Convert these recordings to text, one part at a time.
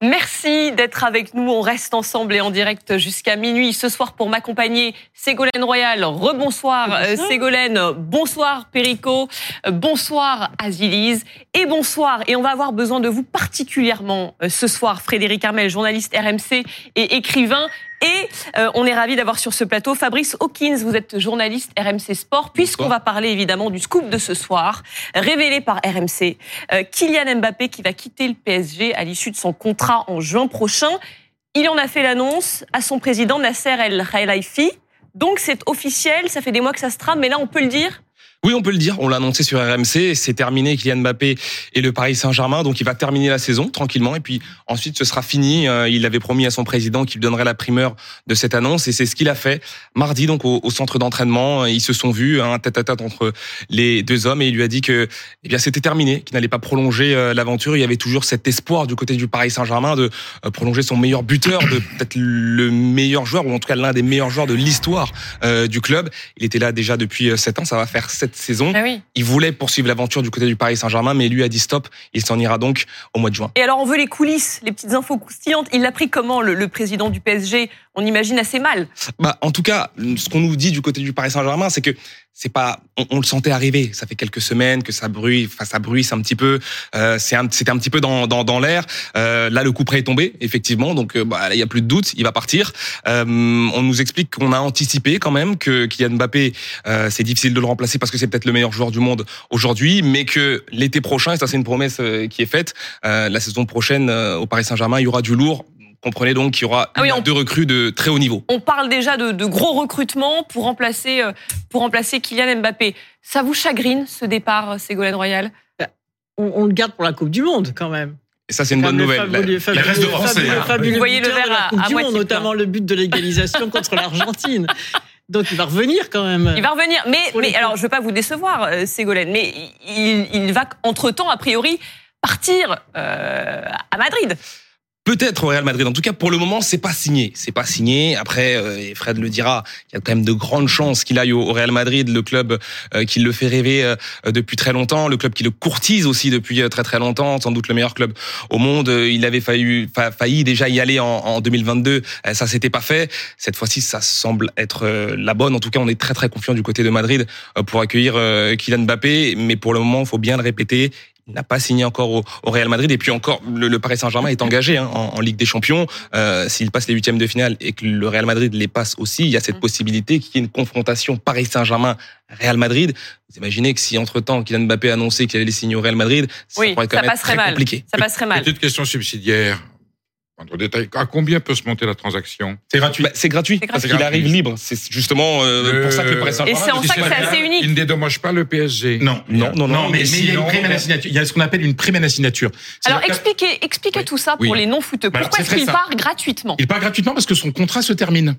Merci d'être avec nous. On reste ensemble et en direct jusqu'à minuit ce soir pour m'accompagner. Ségolène Royal, rebonsoir euh, Ségolène, bonsoir Perico, euh, bonsoir Azilise et bonsoir. Et on va avoir besoin de vous particulièrement euh, ce soir, Frédéric Armel, journaliste RMC et écrivain. Et euh, on est ravi d'avoir sur ce plateau Fabrice Hawkins. Vous êtes journaliste RMC Sport, puisqu'on va parler évidemment du scoop de ce soir, révélé par RMC. Euh, Kylian Mbappé qui va quitter le PSG à l'issue de son contrat en juin prochain. Il en a fait l'annonce à son président Nasser El Khelaifi. Donc c'est officiel, ça fait des mois que ça se trame, mais là on peut le dire, oui, on peut le dire. On l'a annoncé sur RMC. C'est terminé. Kylian Mbappé et le Paris Saint-Germain. Donc, il va terminer la saison tranquillement. Et puis ensuite, ce sera fini. Euh, il avait promis à son président qu'il donnerait la primeur de cette annonce. Et c'est ce qu'il a fait mardi, donc au, centre d'entraînement. Ils se sont vus, un tête à tête entre les deux hommes, et il lui a dit que, eh bien, c'était terminé, qu'il n'allait pas prolonger euh, l'aventure. Il y avait toujours cet espoir du côté du Paris Saint-Germain de euh, prolonger son meilleur buteur, de peut-être le meilleur joueur, ou en tout cas l'un des meilleurs joueurs de l'histoire du club. Il était là déjà depuis sept ans. Ça va faire sept saison. Ah il voulait poursuivre l'aventure du côté du Paris Saint-Germain, mais lui a dit stop. Il s'en ira donc au mois de juin. Et alors, on veut les coulisses, les petites infos croustillantes. Il l'a pris comment, le, président du PSG On imagine assez mal. Bah, en tout cas, ce qu'on nous dit du côté du Paris Saint-Germain, c'est que c'est pas, on, le sentait arriver. Ça fait quelques semaines que ça bruit, enfin ça bruisse un petit peu. Euh, c'est c'était un petit peu dans dans, dans l'air. Euh, là, le coup près est tombé, effectivement. Donc, euh, bah, il y a plus de doute, il va partir. Euh, on nous explique qu'on a anticipé quand même que Kylian Mbappé, c'est difficile de le remplacer parce que c'est peut-être le meilleur joueur du monde aujourd'hui, mais que l'été prochain, et ça c'est une promesse qui est faite, la saison prochaine au Paris Saint-Germain, il y aura du lourd Comprenez donc qu'il y aura ah deux recrues de très haut niveau. On parle déjà de, de gros recrutements pour remplacer, euh, pour remplacer Kylian Mbappé. Ça vous chagrine ce départ, euh, Ségolène Royal? Bah, on, le garde pour la Coupe du Monde quand même. Et ça, c'est une bonne nouvelle. Fabuleux, fabuleux, reste de Français. Vous voyez le verre à, à moitié notamment le but de l'égalisation contre l'Argentine. Donc il va revenir quand même. Il va revenir, mais, mais alors je ne veux pas vous décevoir, euh, Ségolène, mais il, il va entre temps a priori partir euh, à Madrid. Peut-être au Real Madrid. En tout cas, pour le moment, c'est pas signé. C'est pas signé. Après, euh, et Fred le dira, il y a quand même de grandes chances qu'il aille au Real Madrid, le club euh, qui le fait rêver euh, depuis très longtemps, le club qui le courtise aussi depuis très très longtemps, sans doute le meilleur club au monde. Il avait failli, failli déjà y aller en, en 2022. Ça s'était pas fait. Cette fois-ci, ça semble être la bonne. En tout cas, on est très très confiant du côté de Madrid pour accueillir Kylian Mbappé. Mais pour le moment, il faut bien le répéter, n'a pas signé encore au, Real Madrid. Et puis encore, le, Paris Saint-Germain est engagé hein, en, Ligue des Champions. Euh, S'il passe les huitièmes de finale et que le Real Madrid les passe aussi, il y a cette mm. possibilité qu'il y ait une confrontation Paris Saint-Germain-Real Madrid. Vous imaginez que si entre-temps Kylian Mbappé a annoncé qu'il allait signer au Real Madrid, ça pourrait quand même être très mal. compliqué. Ça passerait mal. Petite question subsidiaire. Détail. À combien peut se monter la transaction? C'est gratuit. Bah, c'est gratuit, parce qu'il arrive libre. C'est justement euh, pour ça que le Paris Et c'est en ça que c'est assez unique. Il ne dédommage pas le PSG. Non, non, non, non. mais, il y a une prime à la signature. Il y a ce qu'on appelle une prime à la signature. Alors expliquez, expliquez tout ça pour les non-footeux. Bah, Pourquoi est-ce qu'il part gratuitement? Il part gratuitement parce que son contrat se termine.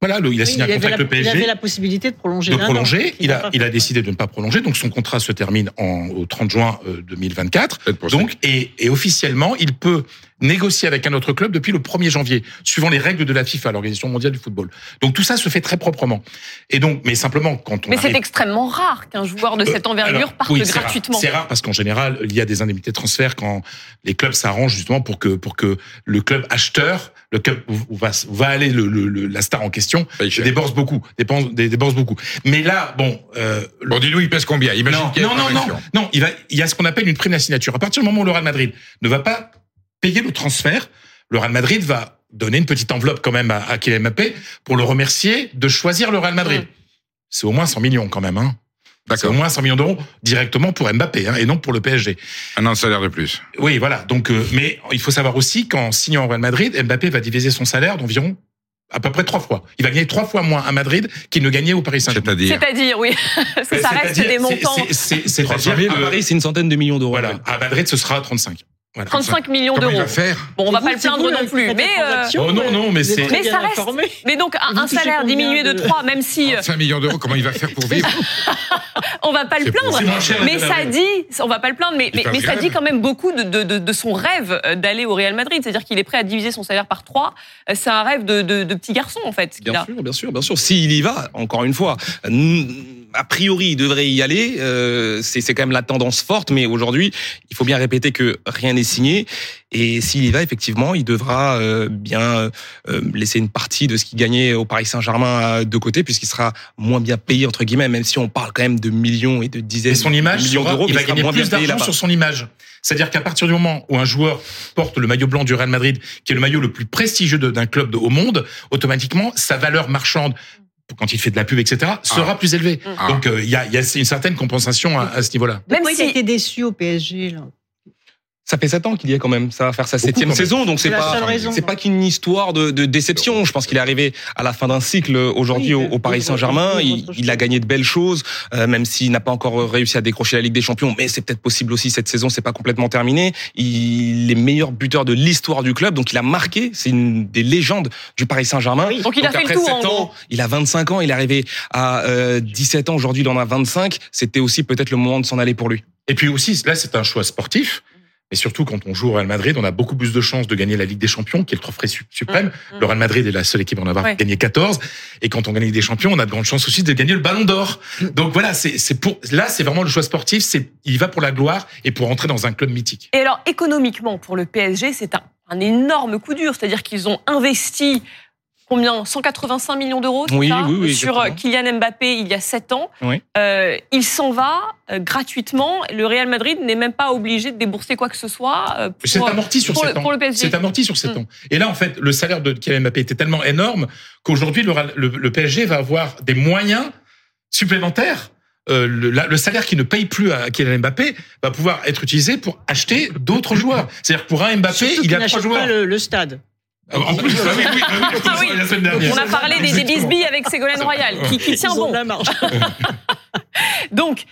Voilà, il a signé un contrat avec le PSG. Il avait la possibilité de prolonger. De prolonger. Il a, il a décidé de ne pas prolonger. Donc son contrat se termine en, au 30 juin 2024. Euh, donc, et, et officiellement, il peut négocier avec un autre club depuis le 1er janvier, suivant les règles de la FIFA, l'Organisation mondiale du football. Donc tout ça se fait très proprement. Et donc, mais simplement quand on. Mais c'est extrêmement rare qu'un joueur de euh, cette envergure parte gratuitement. C'est rare parce qu'en général, il y a des indemnités de transfert quand les clubs s'arrangent justement pour que pour que le club acheteur, le club où va, va aller le, le, la star en question, débourse beaucoup, dépense, débourse beaucoup. Mais là, bon. Euh, bon, dis-nous, il pèse combien? Imagine non, non, non, non, non, il va, il y a ce qu'on appelle une prime à signature. À partir du moment où le Real Madrid ne va pas payer le transfert, le Real Madrid va donner une petite enveloppe quand même à, Kylian Mbappé pour le remercier de choisir le Real Madrid. C'est au moins 100 millions quand même. Hein. C'est au moins 100 millions d'euros directement pour Mbappé hein, et non pour le PSG. Un an de salaire de plus. Oui, voilà. Donc, euh, mais il faut savoir aussi qu'en signant au Real Madrid, Mbappé va diviser son salaire d'environ à peu près trois fois. Il va gagner trois fois moins à Madrid qu'il ne gagnait au Paris Saint-Germain. C'est-à-dire, oui, parce que ça reste des montants. C'est-à-dire, à Paris, c'est une centaine de millions d'euros. Voilà. À Madrid, ce sera 35. 35 millions d'euros. Bon, on va pas le plaindre non plus, mais euh, oh non non, mais c'est mais ça reste. Mais donc un, salaire diminué de 3 même si 5 euh, millions d'euros, comment il va faire pour vivre On va pas le plaindre, mais ça dit, on va pas le plaindre, mais mais, ça dit quand même beaucoup de, de, de, son rêve euh, d'aller au Real Madrid, c'est-à-dire qu'il est prêt à diviser son salaire par 3 C'est un rêve de, de, petit garçon en fait. Bien sûr, bien sûr, bien sûr. S'il y va, encore une fois a priori, il devrait y aller. Euh, c'est quand même la tendance forte, mais aujourd'hui, il faut bien répéter que rien n'est signé. Et s'il y va, effectivement, il devra euh, bien euh, laisser une partie de ce qu'il gagnait au Paris Saint-Germain de côté, puisqu'il sera moins bien payé entre guillemets, même si on parle quand même de millions et de dizaines. Et son image, de millions d'euros, il va gagner plus d'argent sur son image. C'est-à-dire qu'à partir du moment où un joueur porte le maillot blanc du Real Madrid, qui est le maillot le plus prestigieux d'un club au monde, automatiquement, sa valeur marchande quand il fait de la pub, etc., sera ah. plus élevée. Ah. Donc il y, a, y, a, une certaine compensation à, à ce niveau-là. Même s'il a été déçu au PSG. Là? Ça fait sept ans qu'il y est quand même. Ça va faire sa septième saison, donc c'est pas c'est pas qu'une histoire de, de, déception. Je pense qu'il est arrivé à la fin d'un cycle aujourd'hui au, Paris Saint-Germain. Il, a gagné de belles choses, euh, même s'il n'a pas encore réussi à décrocher la Ligue des Champions. Mais c'est peut-être possible aussi cette saison. C'est pas complètement terminé. Il est meilleur buteur de l'histoire du club, donc il a marqué. C'est une des légendes du Paris Saint-Germain. Donc il a fait le tour, 7 ans, il a 25 ans. Il est arrivé à euh, 17 ans aujourd'hui. Il en a 25. C'était aussi peut-être le moment de s'en aller pour lui. Et puis aussi, là, c'est un choix sportif. Mais surtout, quand on joue au Real Madrid, on a beaucoup plus de chances de gagner la Ligue des Champions, qui est le trophée suprême. Mmh, mmh. Le Real Madrid est la seule équipe à en avoir gagné 14. Et quand on gagne la Ligue des Champions, on a de grandes chances aussi de gagner le Ballon d'Or. Donc voilà, c'est pour là, c'est vraiment le choix sportif. C'est il va pour la gloire et pour entrer dans un club mythique. Et alors économiquement, pour le PSG, c'est un, un énorme coup dur. C'est-à-dire qu'ils ont investi combien? 185 millions d'euros oui, sur euh, Kylian Mbappé il y a 7 ans. Euh, il s'en va euh, gratuitement. Le Real Madrid n'est même pas obligé de débourser quoi que ce soit. c'est amorti sur 7 ans. C'est amorti sur 7 ans. Et là, en fait, le salaire de Kylian Mbappé était tellement énorme qu'aujourd'hui, le, PSG va avoir des moyens supplémentaires le, salaire qui ne paye plus à Kylian Mbappé va pouvoir être utilisé pour acheter d'autres joueurs. C'est-à-dire pour un Mbappé, il y a trois joueurs. Pas le, stade. Ah, en plus, ah oui, oui, oui, la semaine dernière. On a parlé des, des bisbilles avec Ségolène Royal, qui, qui tient bon. La marge. Donc,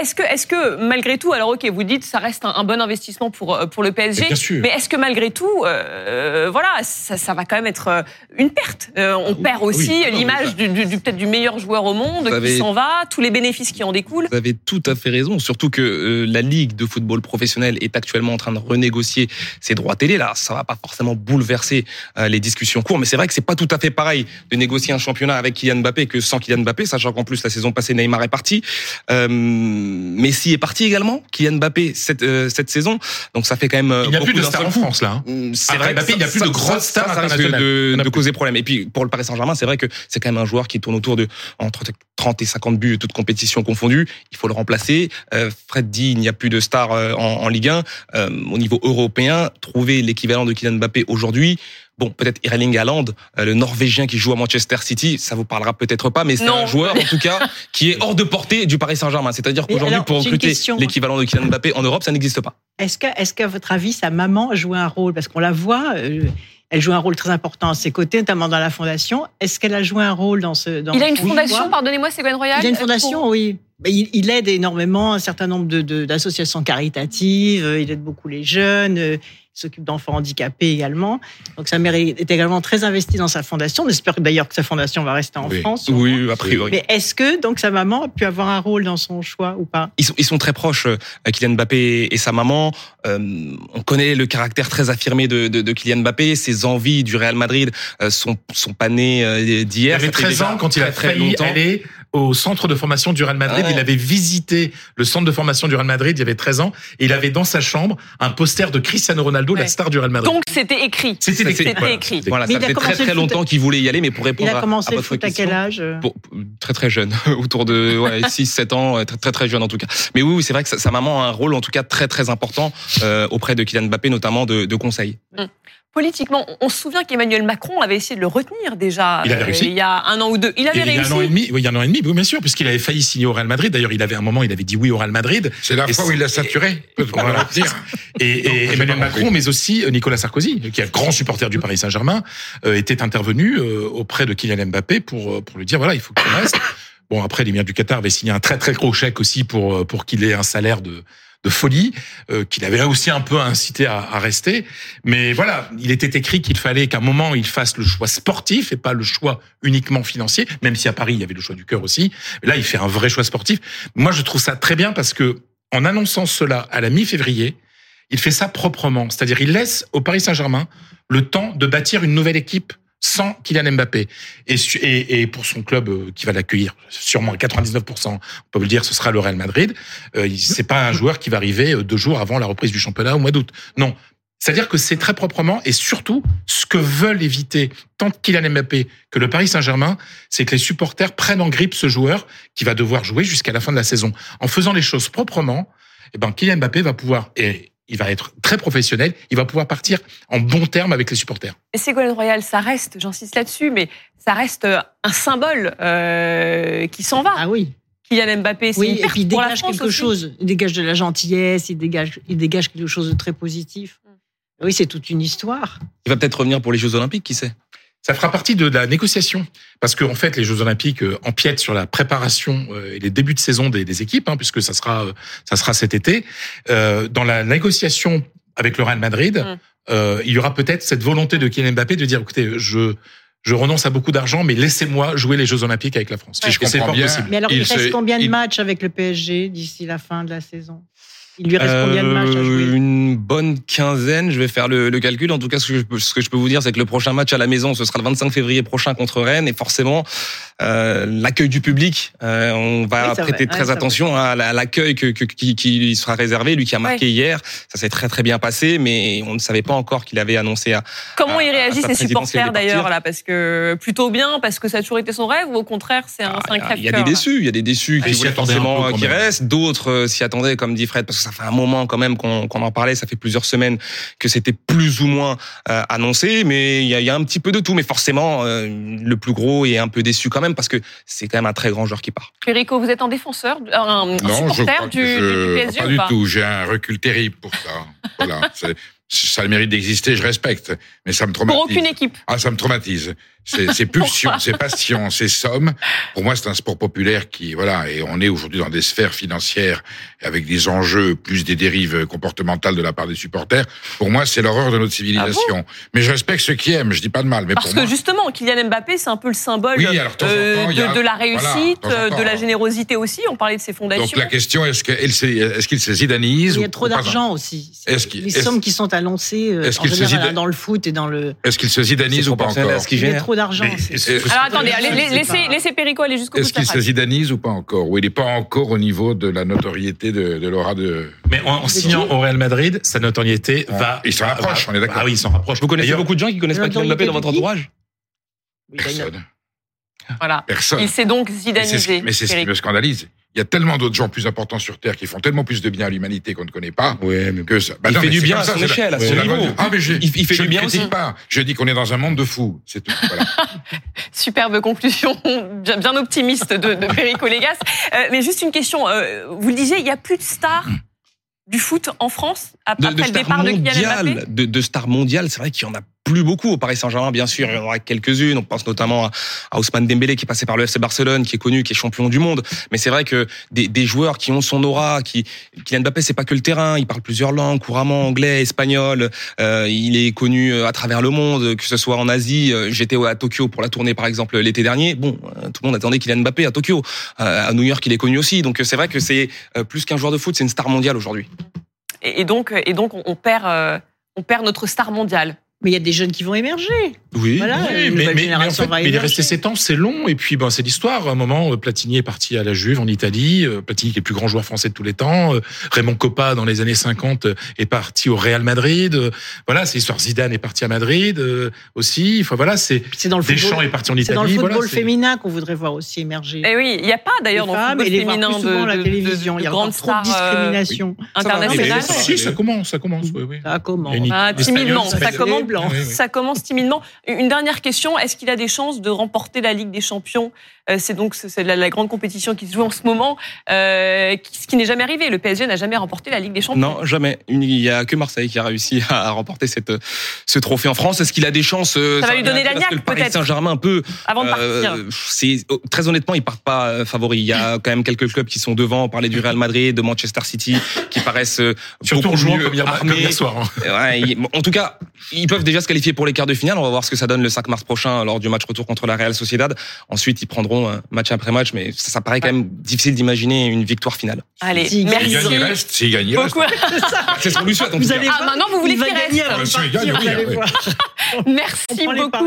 est-ce que, est-ce que malgré tout, alors ok, vous dites ça reste un, bon investissement pour euh, pour le PSG, bien sûr. mais est-ce que malgré tout, euh, voilà, ça, ça, va quand même être euh, une perte? Euh, on ah perd aussi l'image du, du, du peut-être du meilleur joueur au monde qui s'en va, tous les bénéfices qui en découlent. Vous avez tout à fait raison, surtout que la ligue de football professionnel est actuellement en train de renégocier ses droits télé. Là, ça va pas forcément bouleverser les discussions courtes, mais c'est vrai que c'est pas tout à fait pareil de négocier un championnat avec Kylian Mbappé que sans Kylian Mbappé, sachant qu'en plus la saison passée Neymar est parti. Euh, Messi est parti également, Kylian Mbappé cette, euh, cette saison. Donc ça fait quand même. Il n'y a plus de stars en France là. Hein. Mm, c'est vrai. Mbappé, il n'y a plus de grosses stars ça, de, de, causer problème. Et puis pour le Paris Saint-Germain, c'est vrai que c'est quand même un joueur qui tourne autour de entre 30 et 50 buts, toutes compétitions confondues. Il faut le remplacer. Euh, Fred dit il n'y a plus de stars en, en Ligue 1. au niveau européen, trouver l'équivalent de Kylian Mbappé aujourd'hui. Bon, peut-être Erling Haaland, euh, le Norvégien qui joue à Manchester City, ça vous parlera peut-être pas, mais c'est un joueur en tout cas qui est hors de portée du Paris Saint-Germain. C'est-à-dire qu'aujourd'hui, pour recruter l'équivalent de Kylian Mbappé en Europe, ça n'existe pas. Est-ce que, est-ce qu'à votre avis, sa maman joue un rôle? Parce qu'on la voit. Euh, elle joue un rôle très important à ses côtés, notamment dans la fondation. Est-ce qu'elle a joué un rôle dans ce... Dans il a une fondation, pardonnez-moi, c'est Gwen Royal Il a une fondation, oui. Il, il, aide énormément un certain nombre d'associations de, caritatives, il aide beaucoup les jeunes, s'occupe d'enfants handicapés également. Donc sa mère est également très investie dans sa fondation. On espère d'ailleurs que sa fondation va rester en France. Oui, a priori. Mais est-ce que donc sa maman a pu avoir un rôle dans son choix ou pas? Ils sont, ils sont très proches, euh, Kylian Mbappé et sa maman. Euh, on connaît le caractère très affirmé de, de, de, Kylian Mbappé. Ses envies du Real Madrid euh, sont, sont pas nées d'hier. Il avait 13 ans quand il a très failli longtemps. aller au centre de formation du Real Madrid. Il avait visité le centre de formation du Real Madrid il y avait 13 ans et il avait dans sa chambre un poster de Cristiano Ronaldo, la star du Real Madrid. Donc c'était écrit. C'était écrit. Voilà. écrit. Voilà, ça fait très très longtemps qu'il voulait y aller, mais pour répondre il a commencé à, votre foot question, à quel âge pour, Très très jeune, autour de ouais, 6-7 ans, très, très très jeune en tout cas. Mais oui, oui c'est vrai que sa, maman a un rôle en tout cas très très important euh, auprès de Kylian Mbappé, notamment de, de conseils. Mmh politiquement, on se souvient qu'Emmanuel Macron avait essayé de le retenir déjà il, avait réussi. il y a un an ou deux. Il avait il réussi. Il y a un an et demi, oui, il y a un an et demi, oui, bien sûr, puisqu'il avait failli signer au Real Madrid. D'ailleurs, il avait un moment, il avait dit oui au Real Madrid. C'est la fois où il l'a saturé. Voilà. Et, et Emmanuel Macron, mais aussi euh, Nicolas Sarkozy, qui est grand supporter du Paris Saint-Germain, euh, était intervenu euh, auprès de Kylian Mbappé pour pour lui dire voilà, il faut qu'il reste. Bon, après, l'émir du Qatar avait signé un très très gros chèque aussi pour pour qu'il ait un salaire de de folie, euh, qu'il avait aussi un peu incité à, à, rester. Mais voilà, il était écrit qu'il fallait qu'à un moment il fasse le choix sportif et pas le choix uniquement financier, même si à Paris il y avait le choix du cœur aussi. Là, il fait un vrai choix sportif. Moi, je trouve ça très bien parce que en annonçant cela à la mi-février, il fait ça proprement, c'est-à-dire il laisse au Paris Saint-Germain le temps de bâtir une nouvelle équipe sans Kylian Mbappé. Et, et, pour son club euh, qui va l'accueillir, sûrement à 99%, on peut le dire, ce sera le Real Madrid. Euh, c'est pas un joueur qui va arriver euh, deux jours avant la reprise du championnat au mois d'août. Non. C'est-à-dire que c'est très proprement et surtout ce que veulent éviter tant Kylian Mbappé que le Paris Saint-Germain, c'est que les supporters prennent en grippe ce joueur qui va devoir jouer jusqu'à la fin de la saison. En faisant les choses proprement, eh ben Kylian Mbappé va pouvoir et il va être très professionnel, il va pouvoir partir en bon terme avec les supporters. Et Ségolène Royal, ça reste, j'insiste là-dessus, mais ça reste euh, un symbole euh, qui s'en va. Ah oui. Kylian Mbappé, c'est Oui, une et perte puis il pour la dégage France quelque aussi. chose. Il dégage de la gentillesse, il dégage, il dégage quelque chose de très positif. Mm. Oui, c'est toute une histoire. Il va peut-être revenir pour les Jeux Olympiques, qui sait? Ça fera partie de la négociation parce qu'en en fait les Jeux Olympiques euh, empiètent sur la préparation euh, et les débuts de saison des, des équipes, hein, puisque ça sera euh, ça sera cet été. Euh, dans la négociation avec le Real Madrid, Mm. euh, il y aura peut-être cette volonté de Kylian Mbappé de dire écoutez, je je renonce à beaucoup d'argent, mais laissez-moi jouer les Jeux Olympiques avec la France. Si je comprends bien, possible. Mais alors, Il il, reste se- combien de il- matchs avec le PSG d'ici la fin de la saison? Il lui reste combien de matchs à Euh, jouer Une bonne quinzaine, je vais faire le, le calcul. En tout cas, ce que, je peux, ce que je peux vous dire, c'est que le prochain match à la maison, ce sera le 25 février prochain contre Rennes. Et forcément, euh, l'accueil du public, euh, on va Oui, prêter vrai. très attention à la- à l'accueil que, que- qui, qui lui sera réservé. Lui qui a marqué hier, ça s'est très très bien passé, mais on ne savait pas encore qu'il avait annoncé à... Comment à- à réagissent les supporters d'ailleurs là? Parce que plutôt bien, parce que ça a toujours été son rêve, ou au contraire, c'est un, Ah, un Il y a des déçus, il y a des déçus Ah, qui ils voulaient forcément euh, restent, d'autres euh, s'y attendaient, comme dit Fred, parce que ça fait un moment quand même qu'on en parlait, ça fait plusieurs semaines que c'était plus ou moins euh, annoncé, mais il y a, il y a un petit peu de tout, mais forcément euh, le plus gros est un peu déçu quand même parce que c'est quand même un très grand joueur qui part. Perico, vous êtes un défenseur, un, un Non, je supporter du, je, du PSG pas ou du pas tout. J'ai un recul terrible pour ça. Voilà, ça a le mérite d'exister, je respecte, mais ça me Pour traumatise. aucune équipe. Ah, ça me traumatise. C'est c'est pulsion, c'est passion, c'est somme. Pour moi, c'est un sport populaire qui, voilà, et on est aujourd'hui dans des sphères financières avec des enjeux plus des dérives comportementales de la part des supporters. Pour moi, c'est l'horreur de notre civilisation. mais je respecte ceux qui aiment, je dis pas de mal. Mais Parce pour que moi, justement, Kylian Mbappé, c'est un peu le symbole Oui, alors, de temps en euh, temps, a- de, la réussite, temps euh, temps. de la générosité aussi. On parlait de ses fondations. donc la question est-ce qu'il se, est-ce qu'il se zidanise Il y a trop d'argent aussi. Est-ce qu'il- les sommes qui sont annoncées euh, est-ce en qu'il se général zida- dans le foot et dans le. Est-ce qu'il se zidanise ou pas encore d'argent. Alors attendez, laissez, pas. laissez Perico aller jusqu'au bout Est-ce qu'il se zidanise ou pas encore? Ou il n'est pas encore au niveau de la notoriété de, de l'aura de. Mais en, en signant au Real Madrid, sa notoriété Ah, va. il s'en rapproche, va- on est d'accord. Ah oui, il s'en rapproche. Vous connaissez beaucoup de gens qui connaissent pas Kylian Mbappé dans votre entourage Personne. Voilà. Personne. Il s'est donc zidanisé. mais c'est ce qui me scandalise. Il y a tellement d'autres gens plus importants sur Terre qui font tellement plus de bien à l'humanité qu'on ne connaît pas. Ouais, mais Que ça. Bah Il non, fait du bien à ça, son échelle, à son niveau. Ah, mais je, Il- il fait je du bien aussi. pas. Je dis qu'on est dans un monde de fous. C'est tout. Voilà. Superbe conclusion, bien, bien optimiste de, de Perico Légas. Euh, mais juste une question. euh, vous le disiez, il n'y a plus de stars du foot en France ap- de, après de le départ de Kylian Mbappé? de, de stars mondiales, c'est vrai qu'il y en a plus beaucoup au Paris Saint-Germain, bien sûr, il y en aura quelques-unes. On pense notamment à, Ousmane Dembélé qui est passé par le FC Barcelone, qui est connu, qui est champion du monde. Mais c'est vrai que des, joueurs qui ont son aura, qui Kylian Mbappé, c'est pas que le terrain, il parle plusieurs langues, couramment anglais, espagnol. Euh, il est connu euh, à travers le monde, que ce soit en Asie. Euh, J'étais à Tokyo pour la tournée, par exemple, l'été dernier. Bon, euh, tout le monde attendait Kylian Mbappé à Tokyo. Euh, à New York, il est connu aussi. Donc euh, c'est vrai que c'est euh, plus qu'un joueur de foot, c'est une star mondiale aujourd'hui. Et, donc, et donc on, perd, euh, on perd notre star mondiale. Mais il y a des jeunes qui vont émerger. Oui. Voilà, Oui, une mais, nouvelle mais- mais en génération fait, va mais il est resté 7 ans, c'est long, et puis ben, c'est l'histoire. À un moment, euh, Platini est parti à la Juve en Italie, euh, Platini qui est le plus grand joueur français de tous les temps, euh, Raymond Coppa dans les années 50 euh, est parti au Real Madrid, euh, voilà, c'est l'histoire. Zidane est parti à Madrid euh, aussi, enfin voilà, c'est C'est dans le Deschamps football, est parti en c'est Italie. dans le football voilà, c'est- féminin qu'on voudrait voir aussi émerger. Et oui, il n'y a pas d'ailleurs dans le football et les voir féminin plus de, souvent la télévision. de- il y a grandes trop de euh, discrimination. internationales. Ça va, Si, ça commence, ça commence, oui, oui. Ça commence. Ah, timidement, c'est ça commence, blanc. Oui, oui. ça commence timidement. Une dernière question est-ce qu'il a des chances de remporter la Ligue des Champions C'est donc c'est la, la grande compétition qui se joue en ce moment, euh, ce qui n'est jamais arrivé. Le PSG n'a jamais remporté la Ligue des Champions. Non, jamais. Il y a que Marseille qui a réussi à remporter cette, ce trophée en France. Est-ce qu'il a des chances euh, Ça va lui donner la niaque, que le Paris peut-être. Saint-Germain peut. Avant de euh, partir. c'est très honnêtement, ils partent pas euh, favoris. Il y a quand même quelques clubs qui sont devant. On parlait du Real Madrid, de Manchester City, qui paraissent euh, Surtout en beaucoup jouant mieux comme hier, armés. comme hier soir. hein. Ouais, en tout cas, ils peuvent déjà se qualifier pour les quarts de finale. On va voir ce que ça donne le 5 mars prochain lors du match retour contre la Real Sociedad. Ensuite, ils prendront euh, match après match, mais ça, ça paraît quand même difficile d'imaginer une victoire finale. Allez, S'il gagne, S'il gagne, il merci reste. S'il gagne, il reste. beaucoup. C'est ce qu'on lui souhaite. Vous allez Ah, maintenant, vous voulez qu'il gagner reste. gagne, oui. Merci beaucoup.